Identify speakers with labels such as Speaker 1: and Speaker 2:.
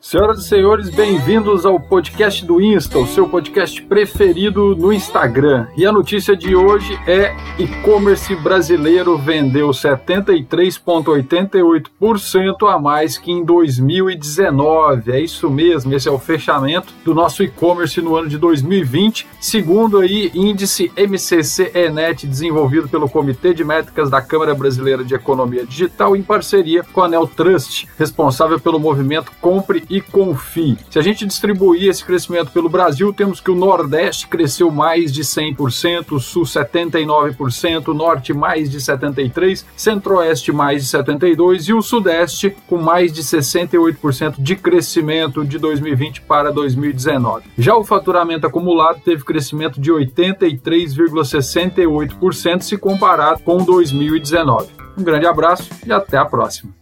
Speaker 1: Senhoras e senhores, bem-vindos ao podcast do Insta, o seu podcast preferido no Instagram. E a notícia de hoje é: e-commerce brasileiro vendeu 73,88% a mais que em 2019. É isso mesmo, esse é o fechamento do nosso e-commerce no ano de 2020, segundo aí índice MCC Enet desenvolvido pelo Comitê de Métricas da Câmara Brasileira de Economia Digital em parceria com a Neltrust, responsável pelo movimento Compre e confie. Se a gente distribuir esse crescimento pelo Brasil, temos que o Nordeste cresceu mais de 100%, o Sul 79%, o Norte mais de 73%, Centro-Oeste mais de 72% e o Sudeste com mais de 68% de crescimento de 2020 para 2019. Já o faturamento acumulado teve crescimento de 83,68% se comparado com 2019. Um grande abraço e até a próxima.